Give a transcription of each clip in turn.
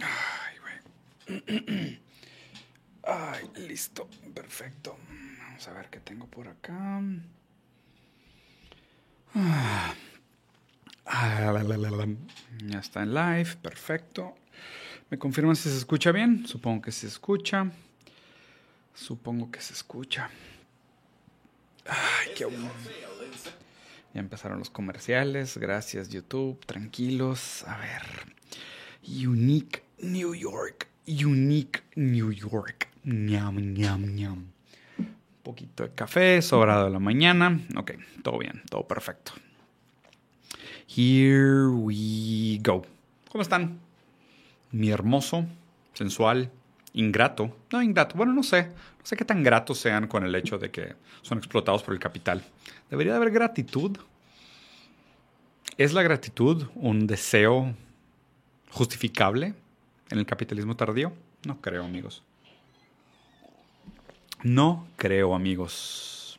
Ay, güey. Ay, listo. Perfecto. Vamos a ver qué tengo por acá. Ah. Ya está en live. Perfecto. ¿Me confirman si se escucha bien? Supongo que se escucha. Supongo que se escucha. Ay, qué bueno. Ya empezaron los comerciales. Gracias, YouTube. Tranquilos. A ver. Unique New York. Unique New York. Ñam, ñam, ñam. Un poquito de café, sobrado de la mañana. Ok, todo bien, todo perfecto. Here we go. ¿Cómo están? Mi hermoso, sensual, ingrato. No, ingrato. Bueno, no sé. No sé qué tan gratos sean con el hecho de que son explotados por el capital. Debería de haber gratitud. ¿Es la gratitud un deseo justificable en el capitalismo tardío? No creo, amigos. No creo, amigos,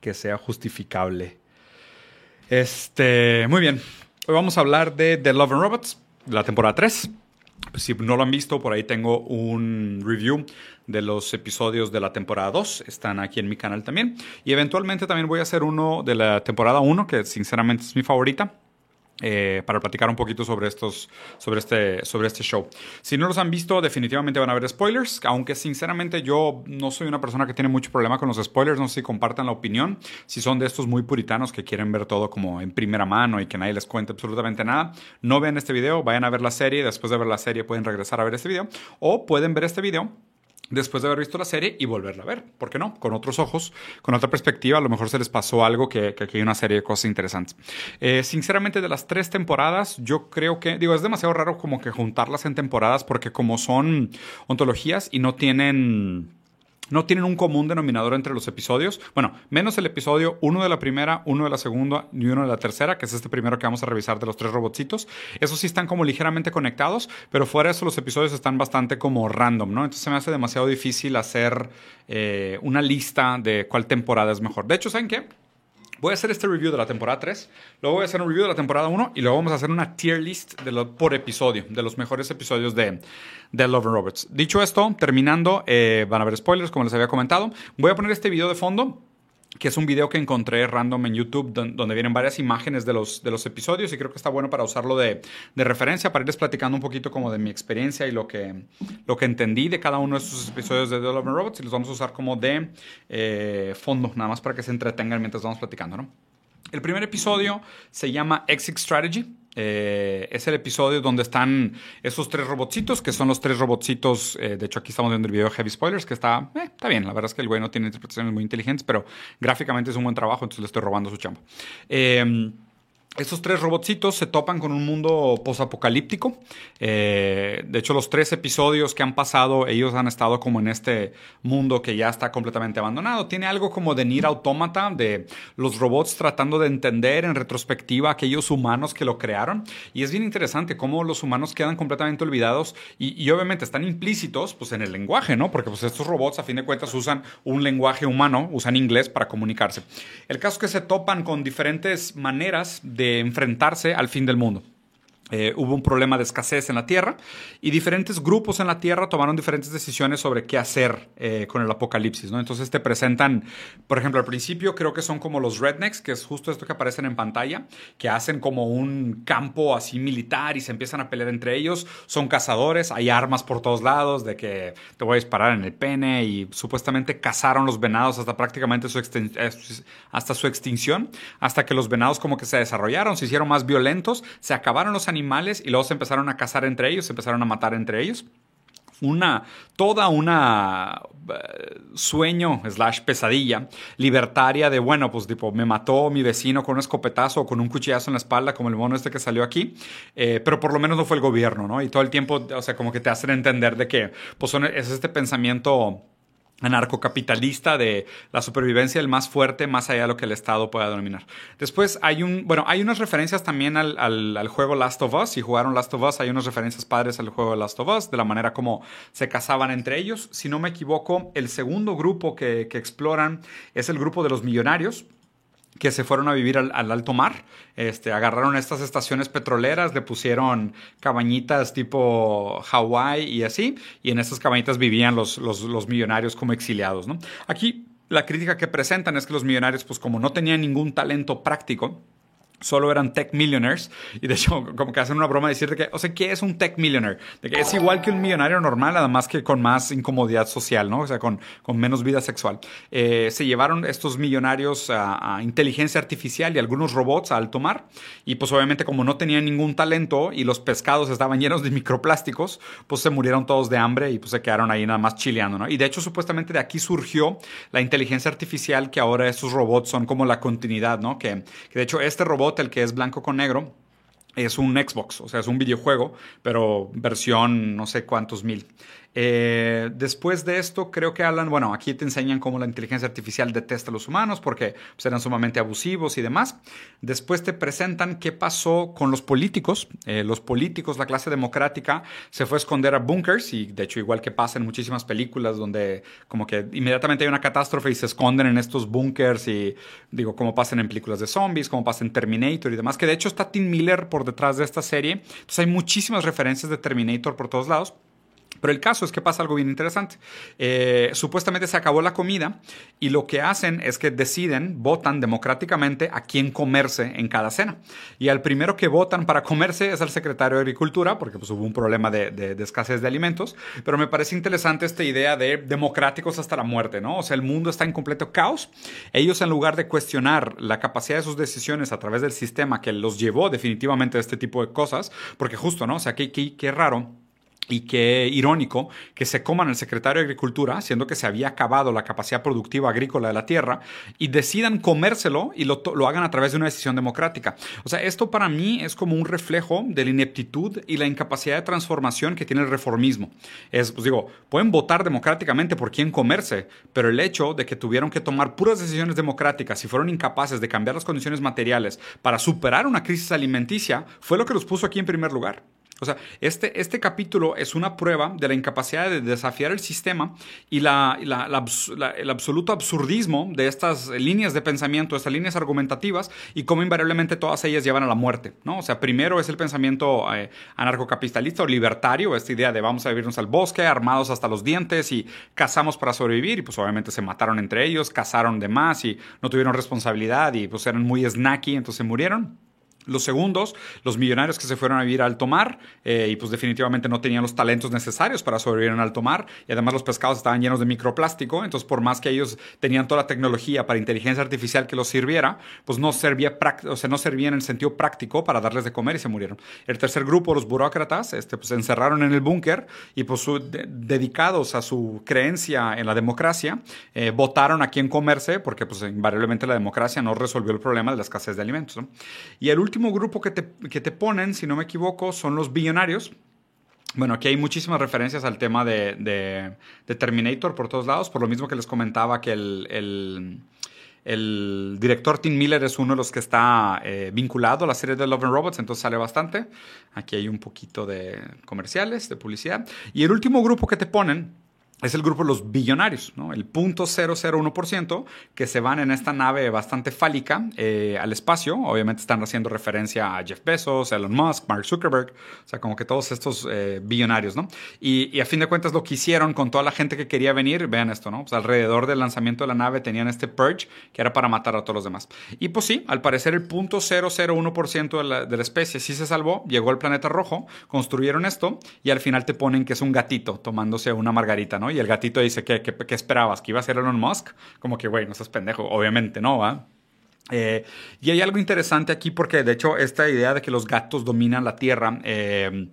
que sea justificable. Este, muy bien. Hoy vamos a hablar de The Love and Robots, la temporada 3. Pues si no lo han visto, por ahí tengo un review de los episodios de la temporada 2. Están aquí en mi canal también. Y eventualmente también voy a hacer uno de la temporada 1, que sinceramente es mi favorita. Eh, para platicar un poquito sobre estos sobre este sobre este show. Si no los han visto, definitivamente van a haber spoilers, aunque sinceramente yo no soy una persona que tiene mucho problema con los spoilers, no sé si compartan la opinión, si son de estos muy puritanos que quieren ver todo como en primera mano y que nadie les cuente absolutamente nada, no vean este video, vayan a ver la serie, después de ver la serie pueden regresar a ver este video o pueden ver este video después de haber visto la serie y volverla a ver. ¿Por qué no? Con otros ojos, con otra perspectiva, a lo mejor se les pasó algo que, aquí hay una serie de cosas interesantes. Eh, sinceramente, de las tres temporadas, yo creo que, digo, es demasiado raro como que juntarlas en temporadas porque como son ontologías y no tienen no tienen un común denominador entre los episodios. Bueno, menos el episodio uno de la primera, uno de la segunda y uno de la tercera, que es este primero que vamos a revisar de los tres robotcitos. Esos sí están como ligeramente conectados, pero fuera de eso los episodios están bastante como random, ¿no? Entonces se me hace demasiado difícil hacer eh, una lista de cuál temporada es mejor. De hecho, ¿saben qué? Voy a hacer este review de la temporada 3, luego voy a hacer un review de la temporada 1 y luego vamos a hacer una tier list por episodio, de los mejores episodios de, de Love and Roberts. Dicho esto, terminando, eh, van a haber spoilers, como les había comentado. Voy a poner este video de fondo que es un video que encontré random en YouTube donde vienen varias imágenes de los, de los episodios y creo que está bueno para usarlo de, de, referencia, para irles platicando un poquito como de mi experiencia y lo que, lo que entendí de cada uno de estos episodios de and Robots y los vamos a usar como de eh, fondo, nada más para que se entretengan mientras vamos platicando. El primer episodio se llama Exit Strategy. Eh, es el episodio donde están esos tres robotcitos, que son los tres robotcitos. Eh, de hecho, aquí estamos viendo el video de Heavy Spoilers, que está, eh, está bien. La verdad es que el güey no tiene interpretaciones muy inteligentes, pero gráficamente es un buen trabajo, entonces le estoy robando su chamba. Estos tres robotcitos se topan con un mundo posapocalíptico. Eh, de hecho, los tres episodios que han pasado, ellos han estado como en este mundo que ya está completamente abandonado. Tiene algo como de Nier Automata, de los robots tratando de entender en retrospectiva a aquellos humanos que lo crearon. Y es bien interesante cómo los humanos quedan completamente olvidados y, obviamente están implícitos pues, en el lenguaje, ¿no? Porque pues, estos robots, a fin de cuentas, usan un lenguaje humano, usan inglés para comunicarse. El caso es que se topan con diferentes maneras de de enfrentarse al fin del mundo. Eh, hubo un problema de escasez en la Tierra y diferentes grupos en la Tierra tomaron diferentes decisiones sobre qué hacer eh, con el apocalipsis. ¿no? Entonces te presentan, por ejemplo, al principio creo que son como los rednecks, que es justo esto que aparecen en pantalla, que hacen como un campo así militar y se empiezan a pelear entre ellos. Son cazadores, hay armas por todos lados, de que te voy a disparar en el pene y supuestamente cazaron los venados hasta prácticamente su, eh, hasta su extinción, hasta que los venados como que se desarrollaron, se hicieron más violentos, se acabaron los animales animales y luego se empezaron a cazar entre ellos, se empezaron a matar entre ellos. Una, toda una eh, sueño slash pesadilla libertaria de, bueno, pues tipo, me mató mi vecino con un escopetazo o con un cuchillazo en la espalda, como el mono este que salió aquí, eh, pero por lo menos no fue el gobierno, ¿no? Y todo el tiempo, o sea, como que te hacen entender de que, pues es este pensamiento anarcocapitalista de la supervivencia del más fuerte más allá de lo que el Estado pueda dominar. Después hay un, bueno, hay unas referencias también al, al, juego Last of Us. Si jugaron Last of Us, hay unas referencias padres al juego Last of Us, de la manera como se casaban entre ellos. Si no me equivoco, el segundo grupo que, que exploran es el grupo de los millonarios que se fueron a vivir al, alto mar. Este, agarraron estas estaciones petroleras, le pusieron cabañitas tipo Hawái y así, y en estas cabañitas vivían los, los, los millonarios como exiliados. ¿no? Aquí la crítica que presentan es que los millonarios, pues como no tenían ningún talento práctico, solo eran tech millionaires y de hecho como que hacen una broma de decirte que, o sea, ¿qué es un tech millionaire? De que es igual que un millonario normal, además que con más incomodidad social, ¿no? O sea, con, con menos vida sexual. Eh, se llevaron estos millonarios a, inteligencia artificial y algunos robots a alto mar y pues obviamente como no tenían ningún talento y los pescados estaban llenos de microplásticos, pues se murieron todos de hambre y pues se quedaron ahí nada más chileando, ¿no? Y de hecho supuestamente de aquí surgió la inteligencia artificial que ahora estos robots son como la continuidad, ¿no? Que, que de hecho este robot el que es blanco con negro, es un Xbox, o sea, es un videojuego, pero versión no sé cuántos mil. Eh, después de esto, creo que hablan, bueno, aquí te enseñan cómo la inteligencia artificial detesta a los humanos porque pues, eran sumamente abusivos y demás. Después te presentan qué pasó con los políticos. Eh, los políticos, la clase democrática, se fue a esconder a bunkers y de hecho igual que pasa en muchísimas películas donde como que inmediatamente hay una catástrofe y se esconden en estos bunkers y digo, como pasan en películas de zombies, como pasa en Terminator y demás, que de hecho está Tim Miller por detrás de esta serie. Entonces hay muchísimas referencias de Terminator por todos lados. Pero el caso es que pasa algo bien interesante. Eh, supuestamente se acabó la comida y lo que hacen es que deciden, votan democráticamente a quién comerse en cada cena. Y al primero que votan para comerse es el secretario de Agricultura, porque pues, hubo un problema de, escasez de alimentos. Pero me parece interesante esta idea de democráticos hasta la muerte, ¿no? O sea, el mundo está en completo caos. Ellos, en lugar de cuestionar la capacidad de sus decisiones a través del sistema que los llevó definitivamente a este tipo de cosas, porque justo, ¿no? O sea, qué, qué, qué raro y qué irónico que se coman el secretario de Agricultura, siendo que se había acabado la capacidad productiva agrícola de la tierra, y decidan comérselo y lo, hagan a través de una decisión democrática. O sea, esto para mí es como un reflejo de la ineptitud y la incapacidad de transformación que tiene el reformismo. Es, pues digo, pueden votar democráticamente por quién comerse, pero el hecho de que tuvieron que tomar puras decisiones democráticas y fueron incapaces de cambiar las condiciones materiales para superar una crisis alimenticia fue lo que los puso aquí en primer lugar. O sea, este, este capítulo es una prueba de la incapacidad de desafiar el sistema y la, el absoluto absurdismo de estas líneas de pensamiento, estas líneas argumentativas y cómo invariablemente todas ellas llevan a la muerte, ¿no? O sea, primero es el pensamiento eh, anarcocapitalista o libertario, esta idea de vamos a vivirnos al bosque, armados hasta los dientes y cazamos para sobrevivir y pues obviamente se mataron entre ellos, cazaron de más y no tuvieron responsabilidad y pues eran muy snacky, entonces murieron. Los segundos, los millonarios que se fueron a vivir a alto mar eh, y pues definitivamente no tenían los talentos necesarios para sobrevivir en alto mar y además los pescados estaban llenos de microplástico, entonces por más que ellos tenían toda la tecnología para inteligencia artificial que los sirviera, pues no servía, o sea, no servía en el sentido práctico para darles de comer y se murieron. El tercer grupo, los burócratas, este, pues se encerraron en el búnker y pues dedicados a su creencia en la democracia, eh, votaron a quién comerse porque pues invariablemente la democracia no resolvió el problema de la escasez de alimentos. Y el grupo que te, que te ponen, si no me equivoco, son los billonarios. Bueno, aquí hay muchísimas referencias al tema de, de, Terminator por todos lados, por lo mismo que les comentaba que el, el, el director Tim Miller es uno de los que está eh, vinculado a la serie de Love and Robots, entonces sale bastante. Aquí hay un poquito de comerciales, de publicidad. Y el último grupo que te ponen es el grupo de los billonarios, ¿no? el punto 001% que se van en esta nave bastante fálica eh, al espacio. Obviamente están haciendo referencia a Jeff Bezos, Elon Musk, Mark Zuckerberg, o sea, como que todos estos eh, billonarios. ¿no? Y, a fin de cuentas lo que hicieron con toda la gente que quería venir, vean esto, ¿no? Pues alrededor del lanzamiento de la nave tenían este purge que era para matar a todos los demás. Y pues sí, al parecer el punto 001% de la, de la especie sí se salvó, llegó al planeta rojo, construyeron esto y al final te ponen que es un gatito tomándose una margarita, ¿no? Y el gatito dice, ¿qué, qué, esperabas? ¿Que iba a ser Elon Musk? Como que, güey, no seas pendejo. Obviamente no, ¿va? Eh, y hay algo interesante aquí porque, de hecho, esta idea de que los gatos dominan la Tierra, eh,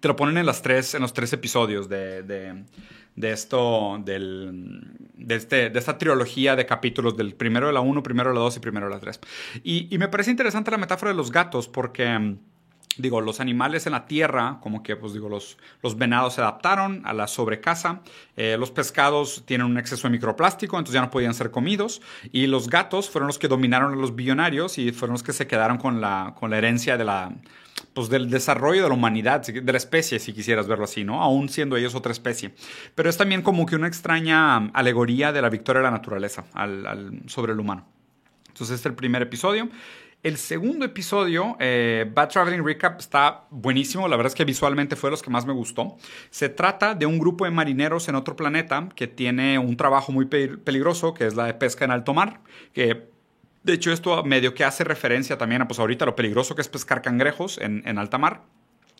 te lo ponen en, las tres, en los tres episodios de, de, esto, del, de, este, de esta trilogía de capítulos, del primero de la 1, primero de la 2 y primero de la 3. Y, y me parece interesante la metáfora de los gatos porque digo, los animales en la tierra, como que, pues digo, los, los venados se adaptaron a la sobrecasa, eh, los pescados tienen un exceso de microplástico, entonces ya no podían ser comidos, y los gatos fueron los que dominaron a los billonarios y fueron los que se quedaron con la, con la herencia de la, pues del desarrollo de la humanidad, de la especie, si quisieras verlo así, ¿no? Aún siendo ellos otra especie. Pero es también como que una extraña alegoría de la victoria de la naturaleza al, sobre el humano. Entonces, este es el primer episodio. El segundo episodio, eh, Bad Traveling Recap, está buenísimo. La verdad es que visualmente fue de los que más me gustó. Se trata de un grupo de marineros en otro planeta que tiene un trabajo muy peligroso, que es la de pesca en alto mar. Que, de hecho, esto medio que hace referencia también a, pues ahorita, lo peligroso que es pescar cangrejos en, en alta mar.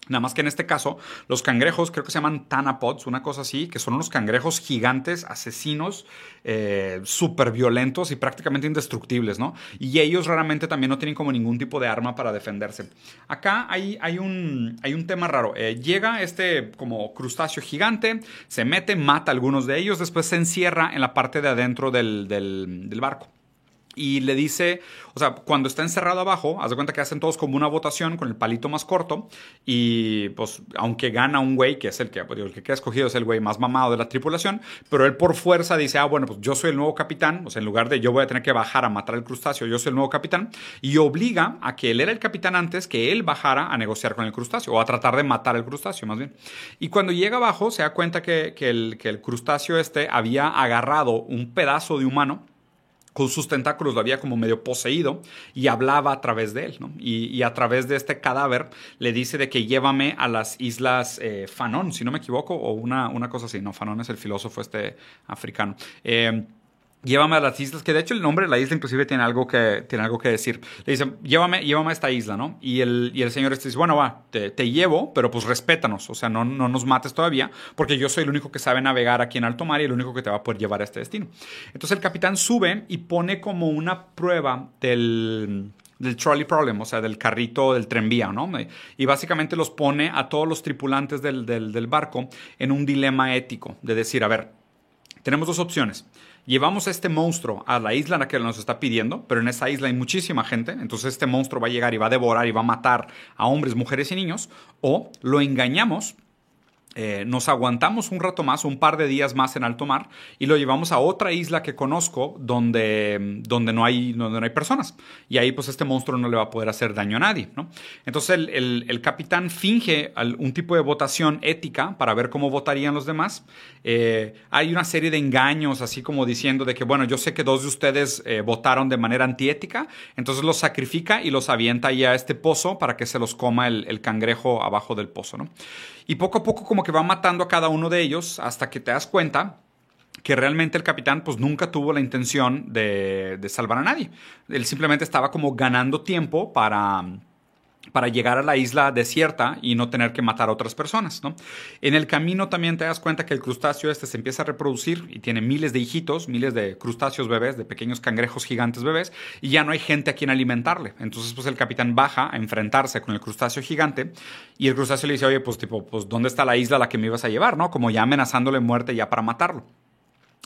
Nada más que en este caso, los cangrejos creo que se llaman tanapods, una cosa así, que son unos cangrejos gigantes, asesinos, eh, súper violentos y prácticamente indestructibles, ¿no? Y ellos raramente también no tienen como ningún tipo de arma para defenderse. Acá hay, hay, un, hay un tema raro. Eh, llega este como crustáceo gigante, se mete, mata a algunos de ellos, después se encierra en la parte de adentro del, del barco y le dice, o sea, cuando está encerrado abajo, haz de cuenta que hacen todos como una votación con el palito más corto y pues aunque gana un güey, que es el que, pues, el que queda escogido es el güey más mamado de la tripulación, pero él por fuerza dice, ah, bueno, pues yo soy el nuevo capitán, o sea, en lugar de yo voy a tener que bajar a matar al crustáceo, yo soy el nuevo capitán, y obliga a que él era el capitán antes, que él bajara a negociar con el crustáceo, o a tratar de matar al crustáceo más bien. Y cuando llega abajo se da cuenta que, el, que el crustáceo este había agarrado un pedazo de humano, con sus tentáculos lo había como medio poseído y hablaba a través de él, ¿no? y, a través de este cadáver le dice de que llévame a las islas eh, Fanon, si no me equivoco, o una, una cosa así, no, Fanon es el filósofo este africano. Eh, llévame a las islas, que de hecho el nombre de la isla inclusive tiene algo que, tiene algo que decir. Le dice, llévame, llévame a esta isla, ¿no? Y el, y el señor este dice, bueno, va, te, llevo, pero pues respétanos, o sea, no, no nos mates todavía, porque yo soy el único que sabe navegar aquí en alto mar y el único que te va a poder llevar a este destino. Entonces el capitán sube y pone como una prueba del del trolley problem, o sea, del carrito del tranvía, ¿no? Y básicamente los pone a todos los tripulantes del, del, del barco en un dilema ético, de decir, a ver, tenemos dos opciones llevamos a este monstruo a la isla en la que nos está pidiendo, pero en esa isla hay muchísima gente, entonces este monstruo va a llegar y va a devorar y va a matar a hombres, mujeres y niños, o lo engañamos eh, nos aguantamos un rato más, un par de días más en alto mar y lo llevamos a otra isla que conozco donde, donde, no, hay, donde no hay personas. Y ahí pues este monstruo no le va a poder hacer daño a nadie. ¿no? Entonces el, el, capitán finge un tipo de votación ética para ver cómo votarían los demás. Eh, hay una serie de engaños así como diciendo de que bueno, yo sé que dos de ustedes eh, votaron de manera antiética, entonces los sacrifica y los avienta ahí a este pozo para que se los coma el, el cangrejo abajo del pozo. ¿no? Y poco a poco como que va matando a cada uno de ellos hasta que te das cuenta que realmente el capitán pues nunca tuvo la intención de, de salvar a nadie. Él simplemente estaba como ganando tiempo para para llegar a la isla desierta y no tener que matar a otras personas. ¿no? En el camino también te das cuenta que el crustáceo este se empieza a reproducir y tiene miles de hijitos, miles de crustáceos bebés, de pequeños cangrejos gigantes bebés, y ya no hay gente a quien alimentarle. Entonces, pues el capitán baja a enfrentarse con el crustáceo gigante y el crustáceo le dice, oye, pues tipo, pues ¿dónde está la isla a la que me ibas a llevar? ¿no? Como ya amenazándole muerte ya para matarlo.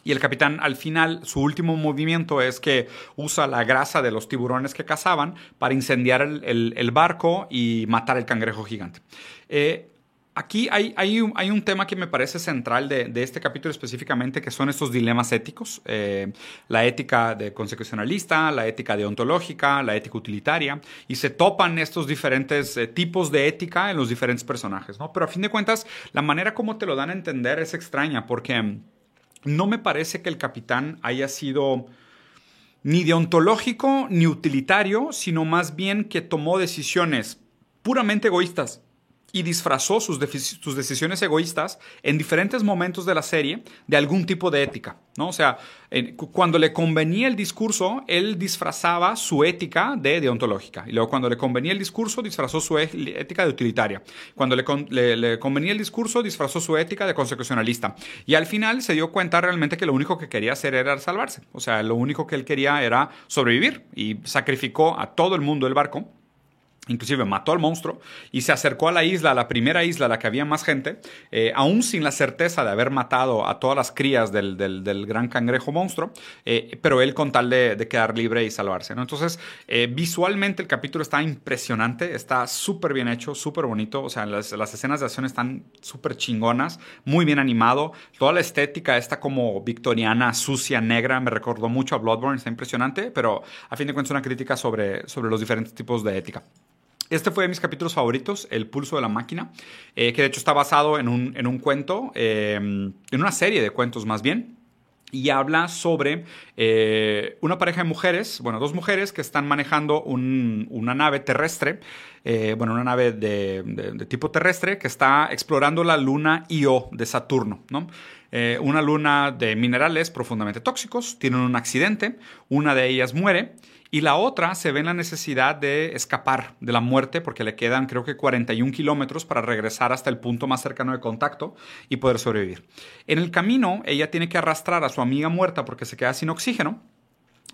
Y el capitán al final, su último movimiento es que usa la grasa de los tiburones que cazaban para incendiar el, barco y matar el cangrejo gigante. Eh, aquí hay, hay, un, hay, un, tema que me parece central de, este capítulo específicamente, que son estos dilemas éticos. Eh, la ética de consecucionalista, la ética deontológica, la ética utilitaria, y se topan estos diferentes eh, tipos de ética en los diferentes personajes. ¿no? Pero a fin de cuentas, la manera como te lo dan a entender es extraña, porque no me parece que el capitán haya sido ni deontológico ni utilitario, sino más bien que tomó decisiones puramente egoístas y disfrazó sus, sus, decisiones egoístas en diferentes momentos de la serie de algún tipo de ética, ¿no? O sea, cuando le convenía el discurso, él disfrazaba su ética de deontológica. Y luego cuando le convenía el discurso, disfrazó su ética de utilitaria. Cuando le, convenía el discurso, disfrazó su ética de consecucionalista. Y al final se dio cuenta realmente que lo único que quería hacer era salvarse. O sea, lo único que él quería era sobrevivir y sacrificó a todo el mundo del barco Inclusive mató al monstruo y se acercó a la isla, a la primera isla, a la que había más gente, eh, aún sin la certeza de haber matado a todas las crías del, del, gran cangrejo monstruo, eh, pero él con tal de, quedar libre y salvarse. ¿no? Entonces, eh, visualmente el capítulo está impresionante, está súper bien hecho, súper bonito, o sea, las, las, escenas de acción están súper chingonas, muy bien animado, toda la estética está como victoriana, sucia, negra, me recordó mucho a Bloodborne, está impresionante, pero a fin de cuentas una crítica sobre, sobre los diferentes tipos de ética. Este fue de mis capítulos favoritos, El pulso de la máquina, eh, que de hecho está basado en un, en un cuento, eh, en una serie de cuentos más bien, y habla sobre eh, una pareja de mujeres, bueno, dos mujeres que están manejando una nave terrestre, eh, bueno, una nave de, tipo terrestre que está explorando la luna Io de Saturno, ¿no? Eh, una luna de minerales profundamente tóxicos, tienen un accidente, una de ellas muere y la otra se ve en la necesidad de escapar de la muerte porque le quedan creo que 41 kilómetros para regresar hasta el punto más cercano de contacto y poder sobrevivir. En el camino ella tiene que arrastrar a su amiga muerta porque se queda sin oxígeno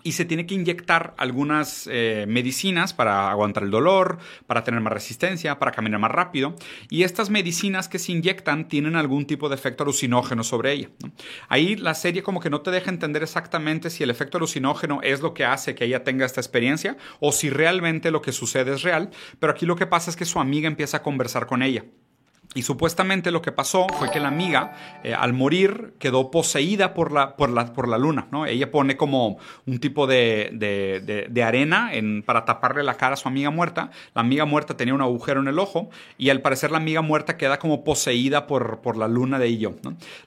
y se tiene que inyectar algunas eh, medicinas para aguantar el dolor, para tener más resistencia, para caminar más rápido. Y estas medicinas que se inyectan tienen algún tipo de efecto alucinógeno sobre ella. Ahí la serie como que no te deja entender exactamente si el efecto alucinógeno es lo que hace que ella tenga esta experiencia o si realmente lo que sucede es real. Pero aquí lo que pasa es que su amiga empieza a conversar con ella. Y supuestamente lo que pasó fue que la amiga, eh, al morir, quedó poseída por la, por la, por la luna. ¿no? Ella pone como un tipo de, de, arena en, para taparle la cara a su amiga muerta. La amiga muerta tenía un agujero en el ojo y al parecer la amiga muerta queda como poseída por, por la luna de Illo.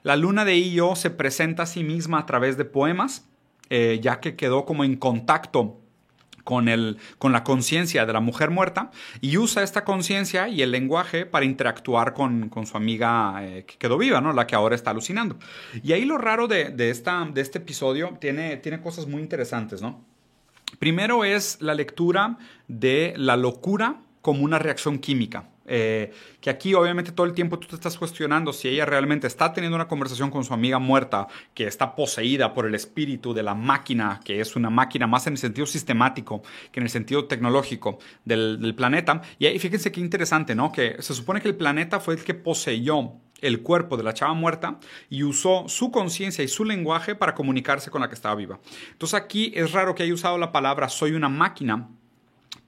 La luna de Illo se presenta a sí misma a través de poemas, eh, ya que quedó como en contacto con, el, con la conciencia de la mujer muerta y usa esta conciencia y el lenguaje para interactuar con, su amiga eh, que quedó viva, ¿no? la que ahora está alucinando. Y ahí lo raro de, esta, de este episodio tiene, tiene cosas muy interesantes. ¿no? Primero es la lectura de la locura como una reacción química. Eh, que aquí obviamente todo el tiempo tú te estás cuestionando si ella realmente está teniendo una conversación con su amiga muerta, que está poseída por el espíritu de la máquina, que es una máquina más en el sentido sistemático que en el sentido tecnológico del, planeta. Y ahí fíjense qué interesante, ¿no? Que se supone que el planeta fue el que poseyó el cuerpo de la chava muerta y usó su conciencia y su lenguaje para comunicarse con la que estaba viva. Entonces aquí es raro que haya usado la palabra soy una máquina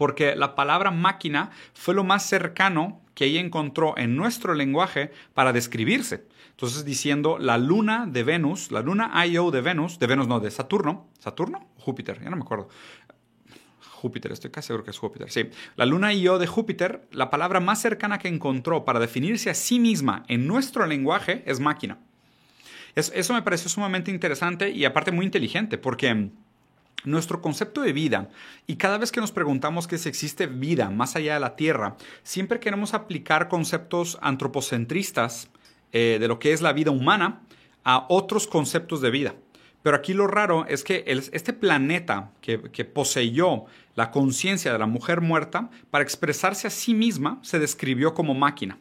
porque la palabra máquina fue lo más cercano que ella encontró en nuestro lenguaje para describirse. Entonces diciendo la luna de Venus, la luna Io de Venus, de Venus no, de Saturno, Saturno, Júpiter, ya no me acuerdo. Júpiter, estoy casi seguro que es Júpiter. Sí, la luna Io de Júpiter, la palabra más cercana que encontró para definirse a sí misma en nuestro lenguaje es máquina. eso me pareció sumamente interesante y aparte muy inteligente, porque nuestro concepto de vida y cada vez que nos preguntamos que si existe vida más allá de la Tierra, siempre queremos aplicar conceptos antropocentristas eh, de lo que es la vida humana a otros conceptos de vida. Pero aquí lo raro es que este planeta que, que poseyó la conciencia de la mujer muerta, para expresarse a sí misma, se describió como máquina.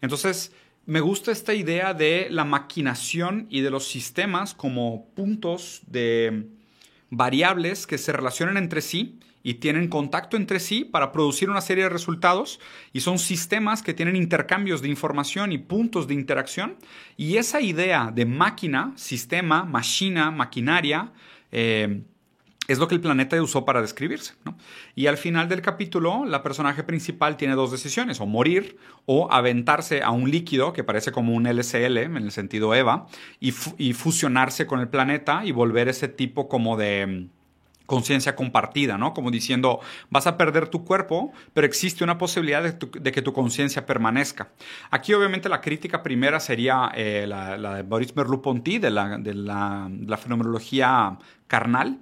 Entonces, me gusta esta idea de la maquinación y de los sistemas como puntos de, variables que se relacionan entre sí y tienen contacto entre sí para producir una serie de resultados y son sistemas que tienen intercambios de información y puntos de interacción. Y esa idea de máquina, sistema, máquina, maquinaria, eh, es lo que el planeta usó para describirse. Y al final del capítulo, la personaje principal tiene dos decisiones, o morir o aventarse a un líquido que parece como un LCL, en el sentido EVA, y, fusionarse con el planeta y volver ese tipo como de mm, conciencia compartida, ¿no? Como diciendo, vas a perder tu cuerpo, pero existe una posibilidad de, que tu conciencia permanezca. Aquí obviamente la crítica primera sería eh, la, de Boris Merleau-Ponty, de la fenomenología carnal,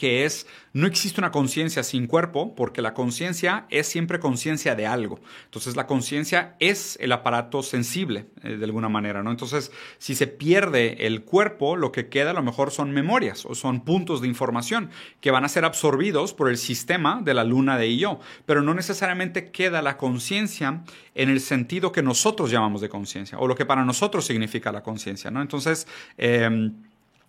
que es no existe una conciencia sin cuerpo porque la conciencia es siempre conciencia de algo. Entonces la conciencia es el aparato sensible eh, de alguna manera, ¿no? Entonces si se pierde el cuerpo, lo que queda a lo mejor son memorias o son puntos de información que van a ser absorbidos por el sistema de la luna de yo, pero no necesariamente queda la conciencia en el sentido que nosotros llamamos de conciencia o lo que para nosotros significa la conciencia, ¿no? Entonces, eh,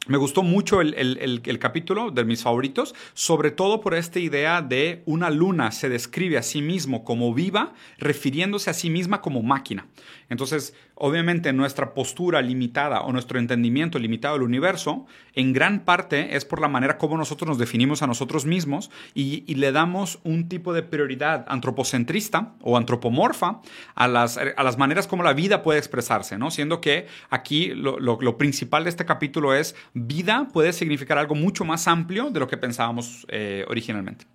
me gustó mucho el, capítulo de mis favoritos, sobre todo por esta idea de una luna se describe a sí mismo como viva, refiriéndose a sí misma como máquina. Entonces, obviamente nuestra postura limitada o nuestro entendimiento limitado del universo, en gran parte es por la manera como nosotros nos definimos a nosotros mismos y, le damos un tipo de prioridad antropocentrista o antropomorfa a las, a las maneras como la vida puede expresarse, ¿no? Siendo que aquí lo principal de este capítulo es vida puede significar algo mucho más amplio de lo que pensábamos eh, originalmente.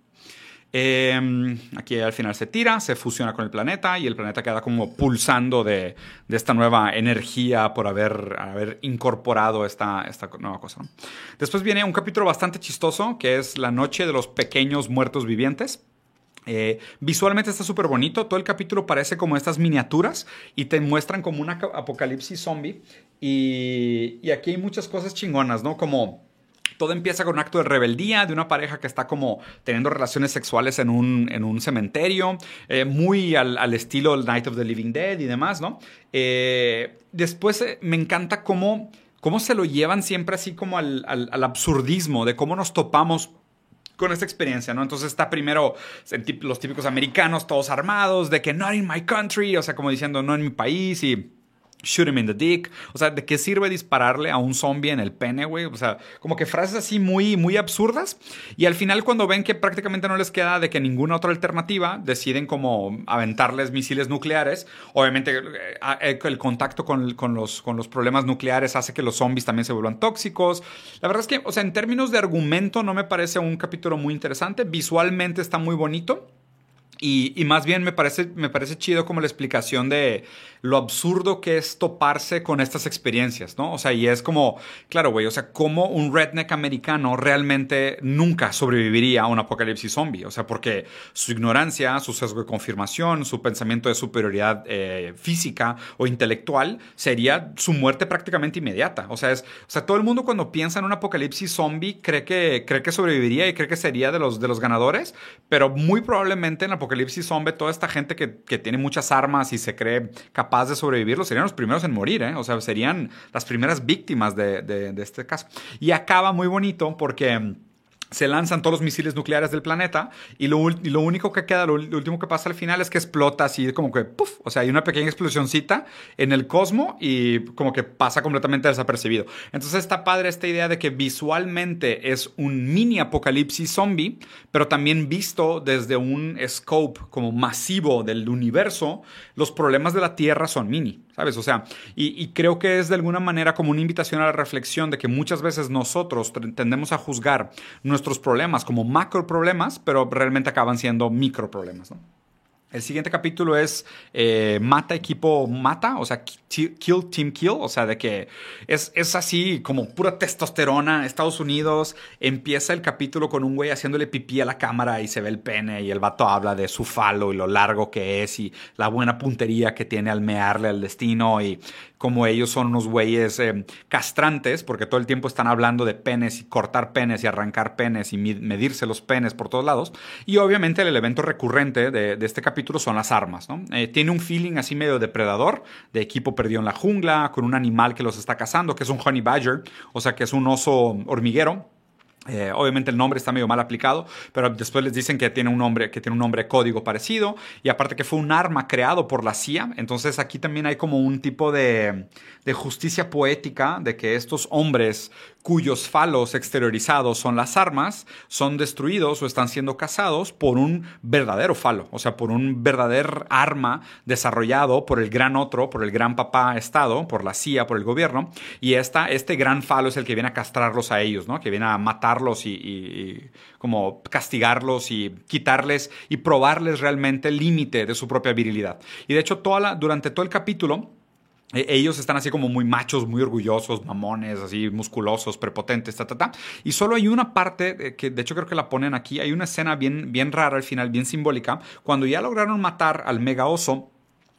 Em, aquí al final se tira, se fusiona con el planeta y el planeta queda como pulsando de, esta nueva energía por haber, incorporado esta, esta nueva cosa. Después viene un capítulo bastante chistoso que es La Noche de los Pequeños Muertos Vivientes. Eh, visualmente está súper bonito, todo el capítulo parece como estas miniaturas y te muestran como una apocalipsis zombie y, y aquí hay muchas cosas chingonas, ¿no? Como todo empieza con un acto de rebeldía de una pareja que está como teniendo relaciones sexuales en un, en un cementerio, eh, muy al, al, estilo Night of the Living Dead y demás, ¿no? Eh, después me encanta cómo, cómo se lo llevan siempre así como al, al, al absurdismo, de cómo nos topamos con esta experiencia, ¿no? Entonces está primero los típicos americanos todos armados, de que not in my country, o sea, como diciendo no en mi país y shoot him in the dick. O sea, ¿de qué sirve dispararle a un zombie en el pene, güey? O sea, como que frases así muy, muy absurdas. Y al final, cuando ven que prácticamente no les queda de que ninguna otra alternativa, deciden como aventarles misiles nucleares. Obviamente, eh, eh, el contacto con, los, los problemas nucleares hace que los zombies también se vuelvan tóxicos. La verdad es que, o sea, en términos de argumento, no me parece un capítulo muy interesante. Visualmente está muy bonito. Y, y, más bien me parece, me parece chido como la explicación de lo absurdo que es toparse con estas experiencias, ¿no? O sea, y es como, claro, güey, o sea, como un redneck americano realmente nunca sobreviviría a un apocalipsis zombie, o sea, porque su ignorancia, su sesgo de confirmación, su pensamiento de superioridad eh, física o intelectual sería su muerte prácticamente inmediata. O sea, es, o sea, todo el mundo cuando piensa en un apocalipsis zombie cree que, cree que sobreviviría y cree que sería de los, de los ganadores, pero muy probablemente en el apocalipsis zombie toda esta gente que, que tiene muchas armas y se cree capaz capaz de sobrevivirlo serían los primeros en morir, ¿eh? O sea, serían las primeras víctimas de, de este caso. Y acaba muy bonito porque se lanzan todos los misiles nucleares del planeta y lo, lo único que queda, lo, último que pasa al final es que explota así como que, puff, o sea, hay una pequeña explosioncita en el cosmo y como que pasa completamente desapercibido. Entonces está padre esta idea de que visualmente es un mini apocalipsis zombie, pero también visto desde un scope como masivo del universo, los problemas de la Tierra son mini. ¿sabes? O sea, y, creo que es de alguna manera como una invitación a la reflexión de que muchas veces nosotros tendemos a juzgar nuestros problemas como macro problemas, pero realmente acaban siendo micro problemas. El siguiente capítulo es eh, Mata equipo mata, o sea, Kill Team Kill, o sea, de que es, es así como pura testosterona. Estados Unidos empieza el capítulo con un güey haciéndole pipí a la cámara y se ve el pene y el vato habla de su falo y lo largo que es y la buena puntería que tiene al mearle al destino y como ellos son unos güeyes eh, castrantes, porque todo el tiempo están hablando de penes y cortar penes y arrancar penes y medirse los penes por todos lados. Y obviamente el elemento recurrente de, este capítulo son las armas. Eh, tiene un feeling así medio depredador, de equipo perdido en la jungla, con un animal que los está cazando, que es un honey badger, o sea que es un oso hormiguero eh, obviamente el nombre está medio mal aplicado, pero después les dicen que tiene un nombre, que tiene un nombre código parecido y aparte que fue un arma creado por la CIA. Entonces aquí también hay como un tipo de, de justicia poética de que estos hombres cuyos falos exteriorizados son las armas, son destruidos o están siendo cazados por un verdadero falo, o sea, por un verdadero arma desarrollado por el gran otro, por el gran papá Estado, por la CIA, por el gobierno, y esta, este gran falo es el que viene a castrarlos a ellos, ¿no? Que viene a matarlos y, como castigarlos y quitarles y probarles realmente el límite de su propia virilidad. Y de hecho, toda durante todo el capítulo, ellos están así como muy machos, muy orgullosos, mamones, así musculosos, prepotentes, ta, ta, ta. Y solo hay una parte, que de hecho creo que la ponen aquí, hay una escena bien, bien rara al final, bien simbólica, cuando ya lograron matar al mega oso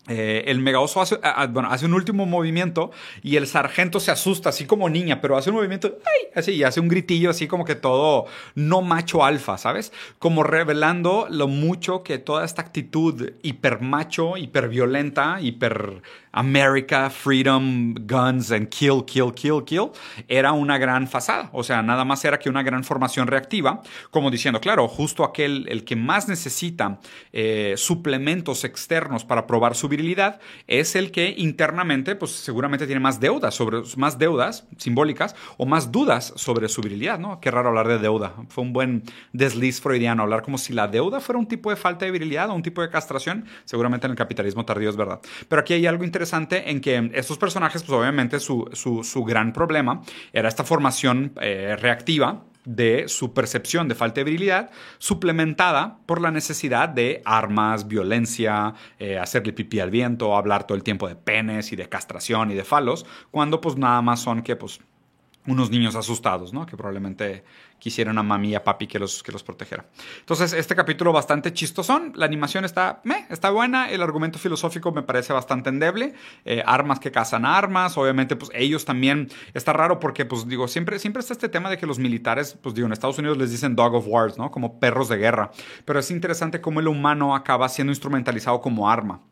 eh, el megaoso hace, bueno, hace un último movimiento y el sargento se asusta, así como niña, pero hace un movimiento, así, y hace un gritillo así como que todo no macho alfa, ¿sabes? Como revelando lo mucho que toda esta actitud hiper macho, hiper violenta, hiper America, freedom, guns and kill, kill, kill, kill, era una gran fasada. O sea, nada más era que una gran formación reactiva, como diciendo, claro, justo aquel, el que más necesita eh, suplementos externos para probar su virilidad, es el que internamente, pues seguramente tiene más deudas, sobre, más deudas simbólicas o más dudas sobre su virilidad, ¿no? Qué raro hablar de deuda. Fue un buen desliz freudiano hablar como si la deuda fuera un tipo de falta de virilidad o un tipo de castración. Seguramente en el capitalismo tardío es verdad. Pero aquí hay algo interesante en que estos personajes, pues obviamente su, su, gran problema era esta formación eh, reactiva de su percepción de falta de virilidad, suplementada por la necesidad de armas, violencia, eh, hacerle pipí al viento, hablar todo el tiempo de penes y de castración y de falos, cuando pues nada más son que pues unos niños asustados, ¿no? Que probablemente quisieran a mami y a papi que los, que los protegiera. Entonces, este capítulo bastante chistosón. La animación está, meh, está buena. El argumento filosófico me parece bastante endeble. Eh, armas que cazan armas. Obviamente, pues ellos también. Está raro porque, pues digo, siempre, siempre está este tema de que los militares, pues digo, en Estados Unidos les dicen dog of wars, ¿no? Como perros de guerra. Pero es interesante cómo el humano acaba siendo instrumentalizado como arma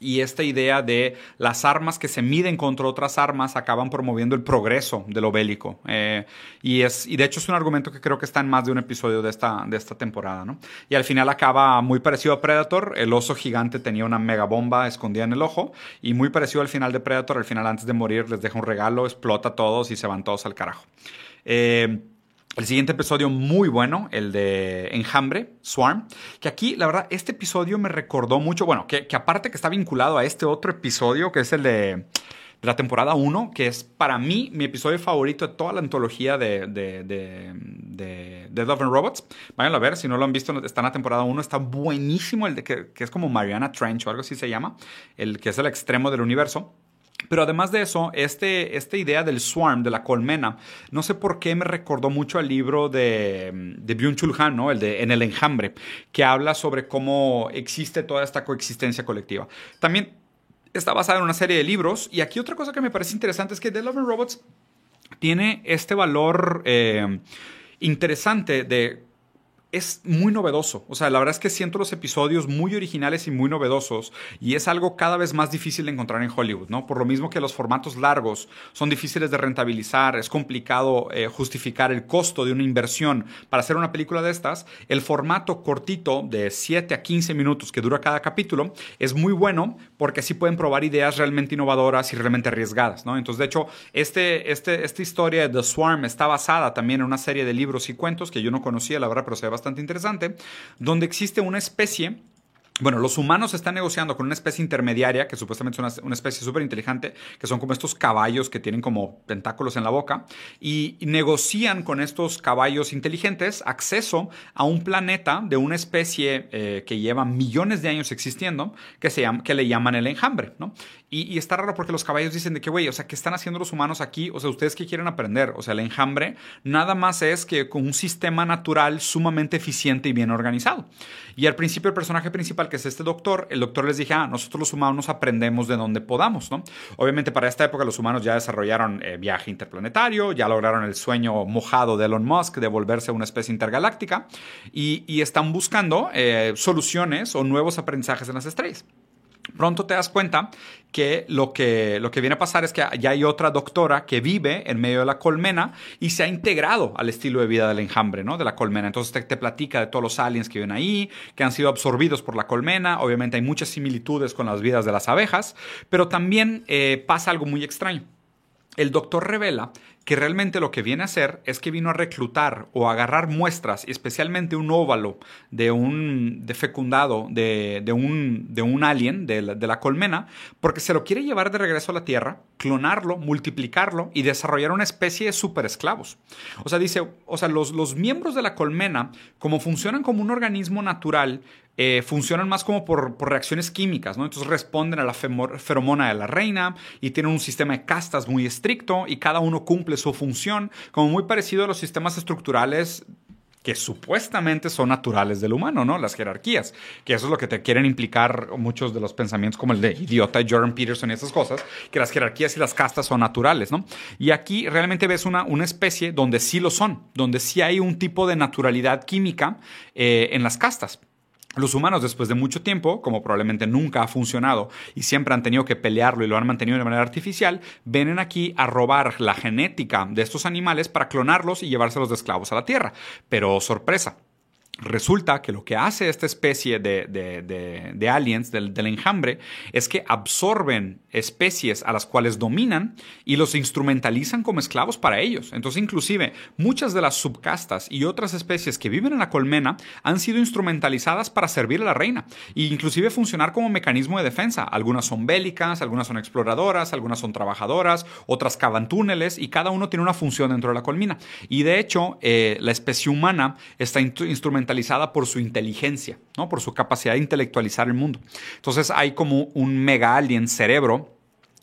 y esta idea de las armas que se miden contra otras armas acaban promoviendo el progreso de lo bélico. Eh, y, es, y de hecho es un argumento que creo que está en más de un episodio de esta, de esta temporada. ¿no? Y al final acaba muy parecido a Predator. El oso gigante tenía una mega bomba escondida en el ojo. Y muy parecido al final de Predator. Al final, antes de morir, les deja un regalo, explota a todos y se van todos al carajo. Eh, el siguiente episodio muy bueno, el de Enjambre, Swarm, que aquí, la verdad, este episodio me recordó mucho, bueno, que, aparte que está vinculado a este otro episodio, que es el de, la temporada 1, que es para mí mi episodio favorito de toda la antología de, de, de, Love and Robots. Vayan a ver, si no lo han visto, está en la temporada 1, está buenísimo el de que es como Mariana Trench o algo así se llama, el que es el extremo del universo. Pero además de eso, este, esta idea del swarm, de la colmena, no sé por qué me recordó mucho al libro de, de Byung-Chul Han, ¿no? el de En el enjambre, que habla sobre cómo existe toda esta coexistencia colectiva. También está basada en una serie de libros. Y aquí otra cosa que me parece interesante es que The Love Robots tiene este valor eh, interesante de es muy novedoso. O sea, la verdad es que siento los episodios muy originales y muy novedosos y es algo cada vez más difícil de encontrar en Hollywood, ¿no? Por lo mismo que los formatos largos son difíciles de rentabilizar, es complicado eh, justificar el costo de una inversión para hacer una película de estas, el formato cortito de 7 a 15 minutos que dura cada capítulo es muy bueno porque así pueden probar ideas realmente innovadoras y realmente arriesgadas, ¿no? Entonces, de hecho, este, este, esta historia de The Swarm está basada también en una serie de libros y cuentos que yo no conocía, la verdad, pero se ve bastante interesante, donde existe una especie bueno, los humanos están negociando con una especie intermediaria, que supuestamente es una, especie súper inteligente, que son como estos caballos que tienen como tentáculos en la boca, y, negocian con estos caballos inteligentes acceso a un planeta de una especie eh, que lleva millones de años existiendo, que, se llama, que le llaman el enjambre, ¿no? Y, está raro porque los caballos dicen de que, güey, o sea, ¿qué están haciendo los humanos aquí? O sea, ¿ustedes qué quieren aprender? O sea, el enjambre nada más es que con un sistema natural sumamente eficiente y bien organizado. Y al principio el personaje principal, que es este doctor, el doctor les dije, ah, nosotros los humanos aprendemos de donde podamos, ¿no? Obviamente para esta época los humanos ya desarrollaron eh, viaje interplanetario, ya lograron el sueño mojado de Elon Musk de volverse una especie intergaláctica y, están buscando eh, soluciones o nuevos aprendizajes en las estrellas pronto te das cuenta que lo, que lo que viene a pasar es que ya hay otra doctora que vive en medio de la colmena y se ha integrado al estilo de vida del enjambre, ¿no? De la colmena. Entonces te, platica de todos los aliens que viven ahí, que han sido absorbidos por la colmena. Obviamente hay muchas similitudes con las vidas de las abejas, pero también eh, pasa algo muy extraño. El doctor revela que realmente lo que viene a hacer es que vino a reclutar o agarrar muestras, especialmente un óvalo de un de fecundado de, un, de un alien de la, colmena, porque se lo quiere llevar de regreso a la Tierra, clonarlo, multiplicarlo y desarrollar una especie de superesclavos. O sea, dice, o sea, los, los miembros de la colmena, como funcionan como un organismo natural, eh, funcionan más como por, reacciones químicas, ¿no? Entonces responden a la feromona de la reina y tienen un sistema de castas muy estricto y cada uno cumple su función, como muy parecido a los sistemas estructurales que supuestamente son naturales del humano, ¿no? Las jerarquías, que eso es lo que te quieren implicar muchos de los pensamientos como el de idiota Jordan Peterson y esas cosas, que las jerarquías y las castas son naturales, ¿no? Y aquí realmente ves una, una especie donde sí lo son, donde sí hay un tipo de naturalidad química eh, en las castas. Los humanos, después de mucho tiempo, como probablemente nunca ha funcionado y siempre han tenido que pelearlo y lo han mantenido de manera artificial, vienen aquí a robar la genética de estos animales para clonarlos y llevárselos de esclavos a la Tierra. Pero sorpresa, Resulta que lo que hace esta especie de, aliens, del, enjambre, es que absorben especies a las cuales dominan y los instrumentalizan como esclavos para ellos. Entonces, inclusive, muchas de las subcastas y otras especies que viven en la colmena han sido instrumentalizadas para servir a la reina e inclusive funcionar como mecanismo de defensa. Algunas son bélicas, algunas son exploradoras, algunas son trabajadoras, otras cavan túneles y cada uno tiene una función dentro de la colmena. Y de hecho, eh, la especie humana está instrumentalizada por su inteligencia, ¿no? por su capacidad de intelectualizar el mundo. Entonces hay como un mega alien cerebro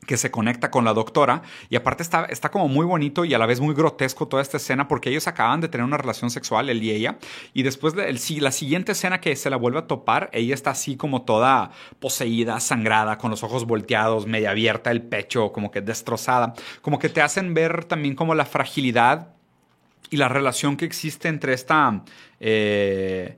que se conecta con la doctora y aparte está, está como muy bonito y a la vez muy grotesco toda esta escena porque ellos acaban de tener una relación sexual, él y ella, y después de la siguiente escena que se la vuelve a topar, ella está así como toda poseída, sangrada, con los ojos volteados, media abierta, el pecho como que destrozada, como que te hacen ver también como la fragilidad y la relación que existe entre esta eh,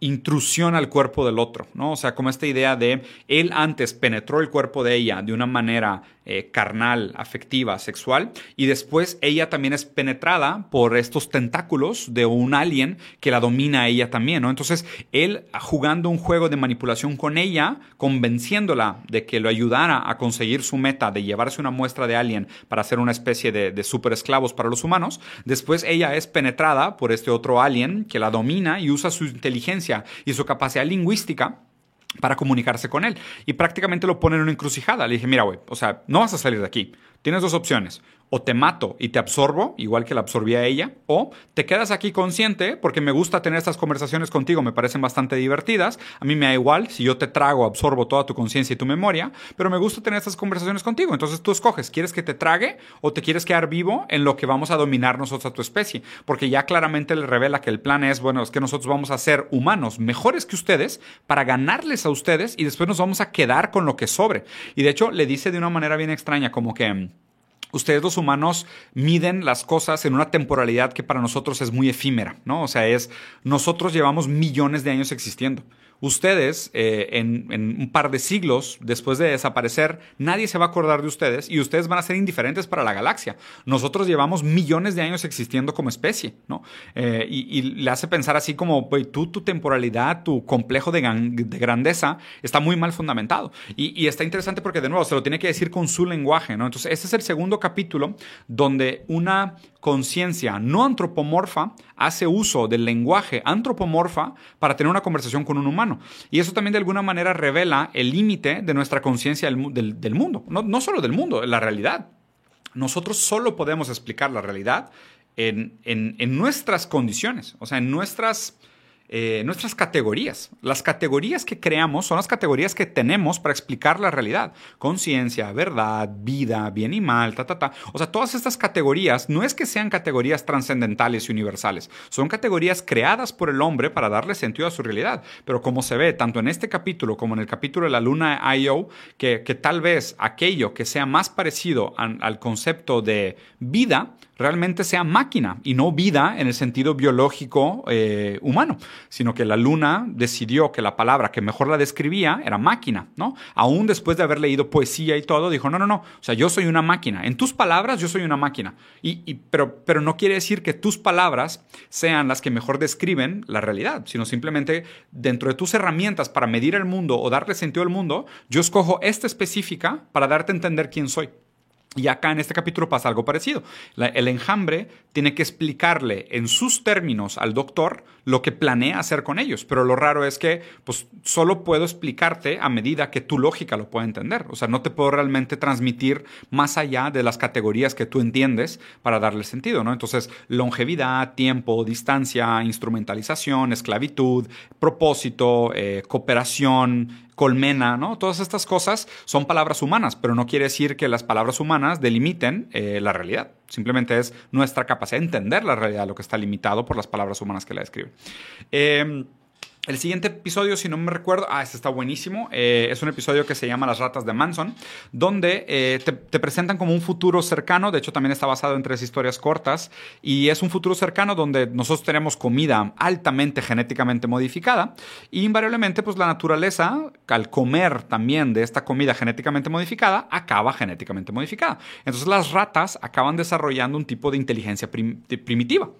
intrusión al cuerpo del otro, ¿no? O sea, como esta idea de él antes penetró el cuerpo de ella de una manera eh, carnal, afectiva, sexual, y después ella también es penetrada por estos tentáculos de un alien que la domina a ella también, ¿no? Entonces, él jugando un juego de manipulación con ella, convenciéndola de que lo ayudara a conseguir su meta de llevarse una muestra de alien para hacer una especie de, de super esclavos para los humanos, después ella es penetrada por este otro alien que la domina y usa su inteligencia y su capacidad lingüística para comunicarse con él. Y prácticamente lo pone en una encrucijada. Le dije, mira, güey, o sea, no vas a salir de aquí. Tienes dos opciones o te mato y te absorbo, igual que la absorbía ella, o te quedas aquí consciente porque me gusta tener estas conversaciones contigo, me parecen bastante divertidas, a mí me da igual si yo te trago, absorbo toda tu conciencia y tu memoria, pero me gusta tener estas conversaciones contigo, entonces tú escoges, ¿quieres que te trague o te quieres quedar vivo en lo que vamos a dominar nosotros a tu especie? Porque ya claramente le revela que el plan es, bueno, es que nosotros vamos a ser humanos mejores que ustedes para ganarles a ustedes y después nos vamos a quedar con lo que sobre. Y de hecho le dice de una manera bien extraña, como que ustedes los humanos miden las cosas en una temporalidad que para nosotros es muy efímera, ¿no? O sea, es, nosotros llevamos millones de años existiendo. Ustedes, eh, en, un par de siglos después de desaparecer, nadie se va a acordar de ustedes y ustedes van a ser indiferentes para la galaxia. Nosotros llevamos millones de años existiendo como especie, ¿no? Eh, y, le hace pensar así como, tú, tu temporalidad, tu complejo de, grandeza está muy mal fundamentado. Y, y, está interesante porque, de nuevo, se lo tiene que decir con su lenguaje, ¿no? Entonces, este es el segundo capítulo donde una conciencia no antropomorfa hace uso del lenguaje antropomorfa para tener una conversación con un humano. Y eso también de alguna manera revela el límite de nuestra conciencia del, mundo, no, no, solo del mundo, la realidad. Nosotros solo podemos explicar la realidad en, en nuestras condiciones, o sea, en nuestras eh, nuestras categorías. Las categorías que creamos son las categorías que tenemos para explicar la realidad. Conciencia, verdad, vida, bien y mal, ta, ta, ta. O sea, todas estas categorías no es que sean categorías trascendentales y universales. Son categorías creadas por el hombre para darle sentido a su realidad. Pero como se ve tanto en este capítulo como en el capítulo de la luna IO, que, que tal vez aquello que sea más parecido al concepto de vida, realmente sea máquina y no vida en el sentido biológico eh, humano, sino que la luna decidió que la palabra que mejor la describía era máquina, ¿no? Aún después de haber leído poesía y todo, dijo, no, no, no, o sea, yo soy una máquina, en tus palabras yo soy una máquina, y, pero, pero no quiere decir que tus palabras sean las que mejor describen la realidad, sino simplemente dentro de tus herramientas para medir el mundo o darle sentido al mundo, yo escojo esta específica para darte a entender quién soy. Y acá en este capítulo pasa algo parecido. el enjambre tiene que explicarle en sus términos al doctor lo que planea hacer con ellos. Pero lo raro es que pues, solo puedo explicarte a medida que tu lógica lo pueda entender. O sea, no te puedo realmente transmitir más allá de las categorías que tú entiendes para darle sentido. ¿no? Entonces, longevidad, tiempo, distancia, instrumentalización, esclavitud, propósito, eh, cooperación, colmena, ¿no? Todas estas cosas son palabras humanas, pero no quiere decir que las palabras humanas delimiten eh, la realidad. Simplemente es nuestra capacidad de entender la realidad lo que está limitado por las palabras humanas que la describen. Eh, el siguiente episodio, si no me recuerdo, ah, este está buenísimo. Eh, es un episodio que se llama Las ratas de Manson, donde eh, te, presentan como un futuro cercano. De hecho, también está basado en tres historias cortas. Y es un futuro cercano donde nosotros tenemos comida altamente genéticamente modificada. Y invariablemente, pues la naturaleza, al comer también de esta comida genéticamente modificada, acaba genéticamente modificada. Entonces, las ratas acaban desarrollando un tipo de inteligencia primitiva.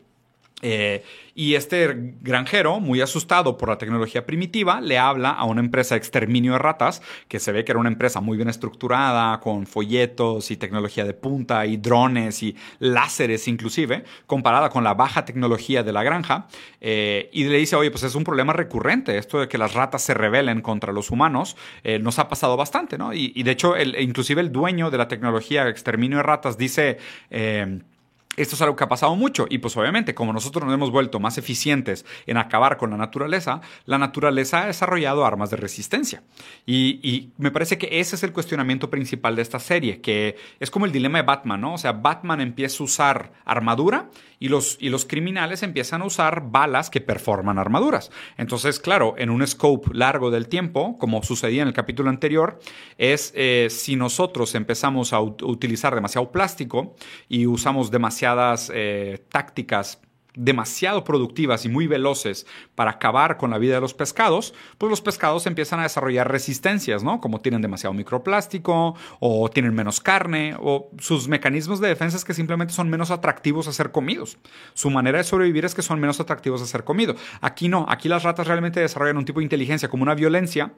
Eh, y este granjero, muy asustado por la tecnología primitiva, le habla a una empresa de exterminio de ratas, que se ve que era una empresa muy bien estructurada, con folletos y tecnología de punta y drones y láseres inclusive, comparada con la baja tecnología de la granja. Eh, y le dice, oye, pues es un problema recurrente, esto de que las ratas se rebelen contra los humanos, eh, nos ha pasado bastante, ¿no? Y, de hecho, el, inclusive el dueño de la tecnología de exterminio de ratas dice esto es algo que ha pasado mucho y pues obviamente como nosotros nos hemos vuelto más eficientes en acabar con la naturaleza, la naturaleza ha desarrollado armas de resistencia. Y, me parece que ese es el cuestionamiento principal de esta serie, que es como el dilema de Batman, ¿no? O sea, Batman empieza a usar armadura y los, y los criminales empiezan a usar balas que performan armaduras. Entonces, claro, en un scope largo del tiempo, como sucedía en el capítulo anterior, es eh, si nosotros empezamos a utilizar demasiado plástico y usamos demasiadas eh, tácticas demasiado productivas y muy veloces para acabar con la vida de los pescados, pues los pescados empiezan a desarrollar resistencias, ¿no? Como tienen demasiado microplástico o tienen menos carne o sus mecanismos de defensa es que simplemente son menos atractivos a ser comidos. Su manera de sobrevivir es que son menos atractivos a ser comidos. Aquí no, aquí las ratas realmente desarrollan un tipo de inteligencia como una violencia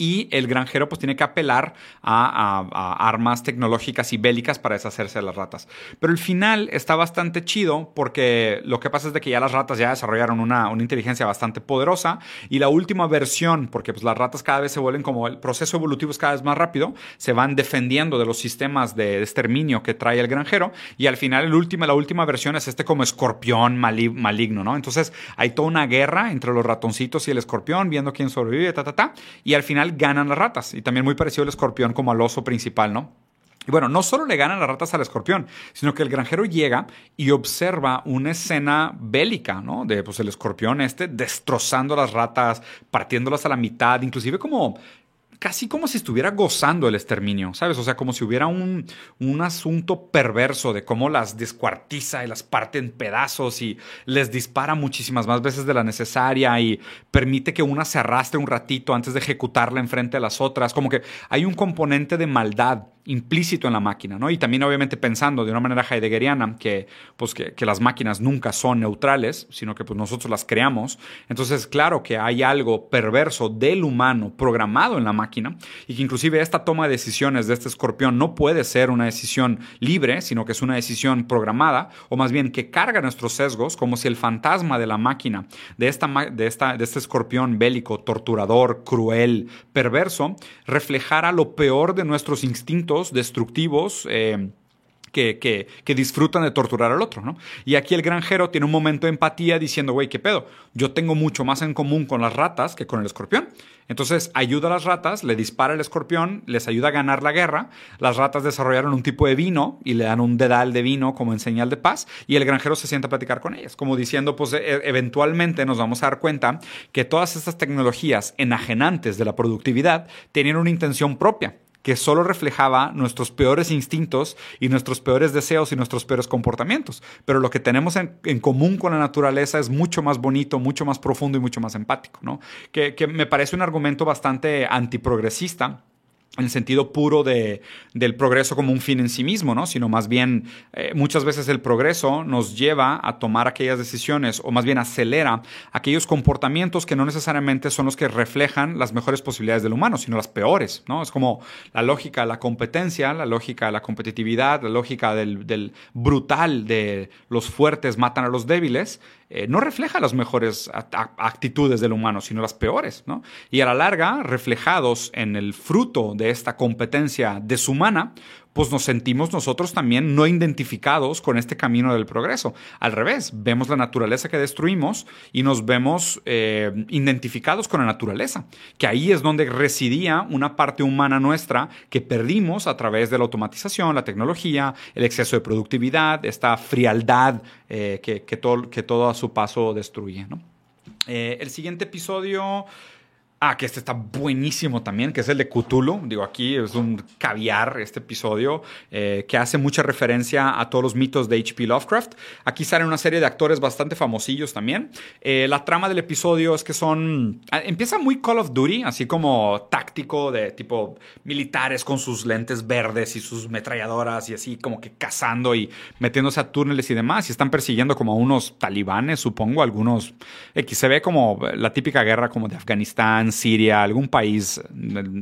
y el granjero pues tiene que apelar a, armas tecnológicas y bélicas para deshacerse de las ratas. Pero el final está bastante chido porque lo que pasa es de que ya las ratas ya desarrollaron una, inteligencia bastante poderosa y la última versión, porque pues las ratas cada vez se vuelven como el proceso evolutivo es cada vez más rápido, se van defendiendo de los sistemas de exterminio que trae el granjero y al final el último, la última versión es este como escorpión maligno, ¿no? Entonces hay toda una guerra entre los ratoncitos y el escorpión viendo quién sobrevive, ta, ta, ta, y al final ganan las ratas. Y también muy parecido el escorpión como al oso principal, ¿no? Y bueno, no solo le ganan las ratas al escorpión, sino que el granjero llega y observa una escena bélica, ¿no? De pues el escorpión este destrozando las ratas, partiéndolas a la mitad, inclusive como casi como si estuviera gozando el exterminio, ¿sabes? O sea, como si hubiera un, un asunto perverso de cómo las descuartiza y las parte en pedazos y les dispara muchísimas más veces de la necesaria y permite que una se arrastre un ratito antes de ejecutarla enfrente de las otras. Como que hay un componente de maldad implícito en la máquina, ¿no? Y también obviamente pensando de una manera heideggeriana que, pues, que, las máquinas nunca son neutrales, sino que pues, nosotros las creamos. Entonces, claro que hay algo perverso del humano programado en la máquina y que inclusive esta toma de decisiones de este escorpión no puede ser una decisión libre, sino que es una decisión programada, o más bien que carga nuestros sesgos, como si el fantasma de la máquina, de, esta, de, esta, de este escorpión bélico, torturador, cruel, perverso, reflejara lo peor de nuestros instintos destructivos. Eh, que, que, disfrutan de torturar al otro, ¿no? Y aquí el granjero tiene un momento de empatía diciendo, güey, ¿qué pedo? Yo tengo mucho más en común con las ratas que con el escorpión. Entonces ayuda a las ratas, le dispara el escorpión, les ayuda a ganar la guerra. Las ratas desarrollaron un tipo de vino y le dan un dedal de vino como en señal de paz y el granjero se sienta a platicar con ellas, como diciendo, pues e, eventualmente nos vamos a dar cuenta que todas estas tecnologías enajenantes de la productividad tienen una intención propia que solo reflejaba nuestros peores instintos y nuestros peores deseos y nuestros peores comportamientos. Pero lo que tenemos en, común con la naturaleza es mucho más bonito, mucho más profundo y mucho más empático, ¿no? Que, que me parece un argumento bastante antiprogresista en el sentido puro de, del progreso como un fin en sí mismo, ¿no? sino más bien eh, muchas veces el progreso nos lleva a tomar aquellas decisiones o más bien acelera aquellos comportamientos que no necesariamente son los que reflejan las mejores posibilidades del humano, sino las peores. ¿no? Es como la lógica de la competencia, la lógica de la competitividad, la lógica del, del brutal de los fuertes matan a los débiles, eh, no refleja las mejores actitudes del humano, sino las peores, ¿no? Y a la larga, reflejados en el fruto de esta competencia deshumana, pues nos sentimos nosotros también no identificados con este camino del progreso. Al revés, vemos la naturaleza que destruimos y nos vemos eh, identificados con la naturaleza, que ahí es donde residía una parte humana nuestra que perdimos a través de la automatización, la tecnología, el exceso de productividad, esta frialdad eh, que, todo, a su paso destruye. Eh, el siguiente episodio Ah, que este está buenísimo también, que es el de Cthulhu. Digo, aquí es un caviar este episodio eh, que hace mucha referencia a todos los mitos de H.P. Lovecraft. Aquí salen una serie de actores bastante famosillos también. Eh, la trama del episodio es que son... Ah, empieza muy Call of Duty, así como táctico de tipo militares con sus lentes verdes y sus metralladoras y así como que cazando y metiéndose a túneles y demás. Y están persiguiendo como a unos talibanes, supongo, algunos... X se ve como la típica guerra como de Afganistán Siria, algún país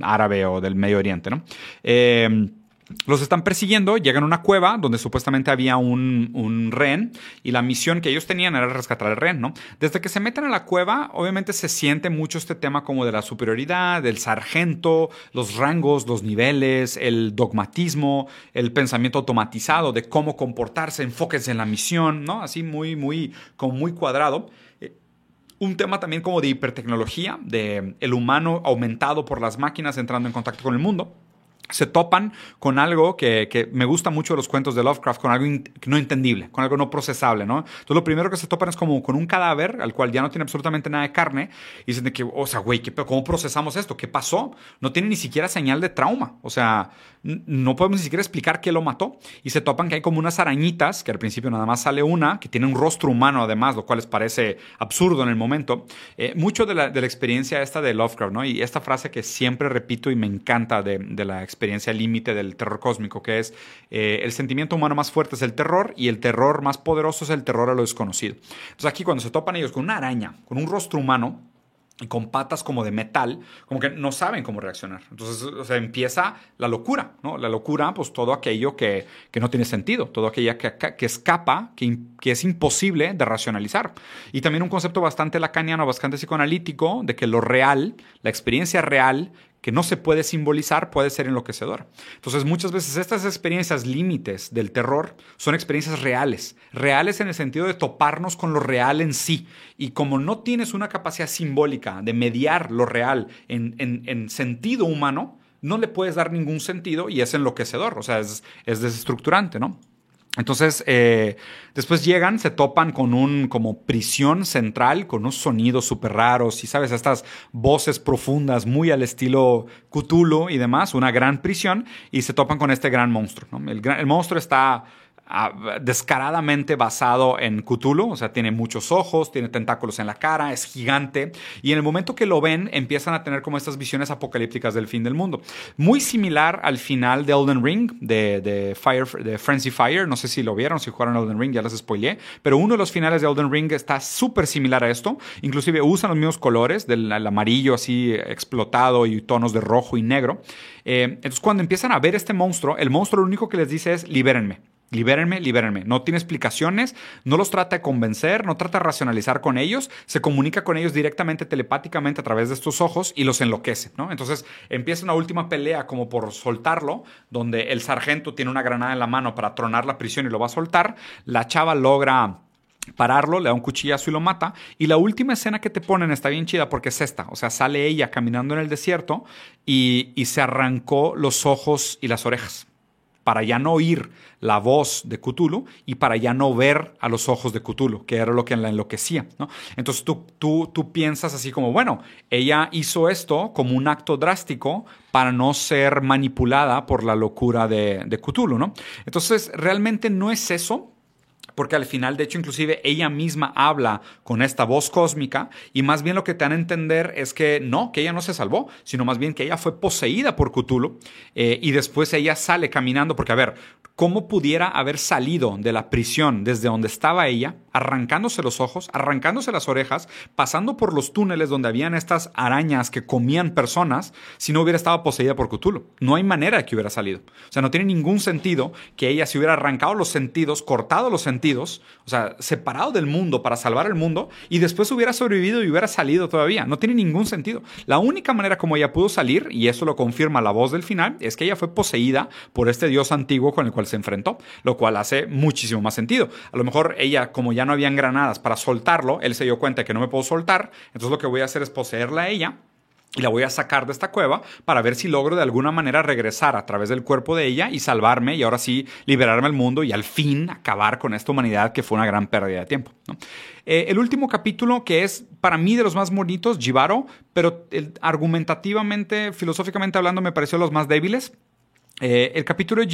árabe o del Medio Oriente, ¿no? Eh, los están persiguiendo, llegan a una cueva donde supuestamente había un, un, rehén y la misión que ellos tenían era rescatar el rehén, ¿no? Desde que se meten a la cueva, obviamente se siente mucho este tema como de la superioridad, del sargento, los rangos, los niveles, el dogmatismo, el pensamiento automatizado de cómo comportarse, enfóquense en la misión, ¿no? Así muy, muy, como muy cuadrado un tema también como de hipertecnología, de el humano aumentado por las máquinas entrando en contacto con el mundo se topan con algo que, me gusta mucho de los cuentos de Lovecraft, con algo no entendible, con algo no procesable, ¿no? Entonces lo primero que se topan es como con un cadáver al cual ya no tiene absolutamente nada de carne y dicen que, o sea, güey, ¿cómo procesamos esto? ¿Qué pasó? No tiene ni siquiera señal de trauma, o sea, no podemos ni siquiera explicar qué lo mató y se topan que hay como unas arañitas, que al principio nada más sale una, que tiene un rostro humano además, lo cual les parece absurdo en el momento. Eh, mucho de la, de la, experiencia esta de Lovecraft, ¿no? Y esta frase que siempre repito y me encanta de, de la experiencia límite del terror cósmico, que es eh, el sentimiento humano más fuerte es el terror y el terror más poderoso es el terror a lo desconocido. Entonces aquí cuando se topan ellos con una araña, con un rostro humano, y con patas como de metal, como que no saben cómo reaccionar. Entonces, o empieza la locura, ¿no? La locura, pues todo aquello que, que no tiene sentido, todo aquello que, que escapa, que, que, es imposible de racionalizar. Y también un concepto bastante lacaniano, bastante psicoanalítico, de que lo real, la experiencia real, que no se puede simbolizar puede ser enloquecedor. Entonces muchas veces estas experiencias límites del terror son experiencias reales, reales en el sentido de toparnos con lo real en sí. Y como no tienes una capacidad simbólica de mediar lo real en, en, sentido humano, no le puedes dar ningún sentido y es enloquecedor, o sea, es, es desestructurante, ¿no? Entonces, eh, después llegan, se topan con un como prisión central, con unos sonidos súper raros y, ¿sabes? Estas voces profundas, muy al estilo Cthulhu y demás, una gran prisión, y se topan con este gran monstruo. El, el monstruo está descaradamente basado en Cthulhu, o sea, tiene muchos ojos, tiene tentáculos en la cara, es gigante, y en el momento que lo ven empiezan a tener como estas visiones apocalípticas del fin del mundo. Muy similar al final de Elden Ring, de, Fire, de Frenzy Fire, no sé si lo vieron, si jugaron Elden Ring, ya les spoileé, pero uno de los finales de Elden Ring está súper similar a esto, inclusive usan los mismos colores, del amarillo así explotado y tonos de rojo y negro. Eh, entonces cuando empiezan a ver este monstruo, el monstruo lo único que les dice es libérenme. Libérenme, libérenme. No tiene explicaciones, no los trata de convencer, no trata de racionalizar con ellos, se comunica con ellos directamente, telepáticamente a través de estos ojos y los enloquece, ¿no? Entonces empieza una última pelea como por soltarlo, donde el sargento tiene una granada en la mano para tronar la prisión y lo va a soltar. La chava logra pararlo, le da un cuchillazo y lo mata. Y la última escena que te ponen está bien chida porque es esta. O sea, sale ella caminando en el desierto y, y se arrancó los ojos y las orejas para ya no oír la voz de Cthulhu y para ya no ver a los ojos de Cthulhu, que era lo que la enloquecía. ¿no? Entonces tú, tú, tú piensas así como, bueno, ella hizo esto como un acto drástico para no ser manipulada por la locura de, de Cthulhu. ¿no? Entonces realmente no es eso, porque al final, de hecho, inclusive ella misma habla con esta voz cósmica y más bien lo que te dan a entender es que no, que ella no se salvó, sino más bien que ella fue poseída por Cthulhu eh, y después ella sale caminando, porque a ver, ¿cómo pudiera haber salido de la prisión desde donde estaba ella, arrancándose los ojos, arrancándose las orejas, pasando por los túneles donde habían estas arañas que comían personas, si no hubiera estado poseída por Cthulhu? No hay manera de que hubiera salido. O sea, no tiene ningún sentido que ella se hubiera arrancado los sentidos, cortado los sentidos, o sea, separado del mundo para salvar el mundo y después hubiera sobrevivido y hubiera salido todavía. No tiene ningún sentido. La única manera como ella pudo salir, y eso lo confirma la voz del final, es que ella fue poseída por este dios antiguo con el cual se enfrentó, lo cual hace muchísimo más sentido. A lo mejor ella, como ya no habían granadas para soltarlo, él se dio cuenta de que no me puedo soltar, entonces lo que voy a hacer es poseerla a ella y la voy a sacar de esta cueva para ver si logro de alguna manera regresar a través del cuerpo de ella y salvarme y ahora sí liberarme al mundo y al fin acabar con esta humanidad que fue una gran pérdida de tiempo. Eh, el último capítulo que es para mí de los más bonitos, Jibaro, pero argumentativamente, filosóficamente hablando, me pareció los más débiles. Eh, el capítulo de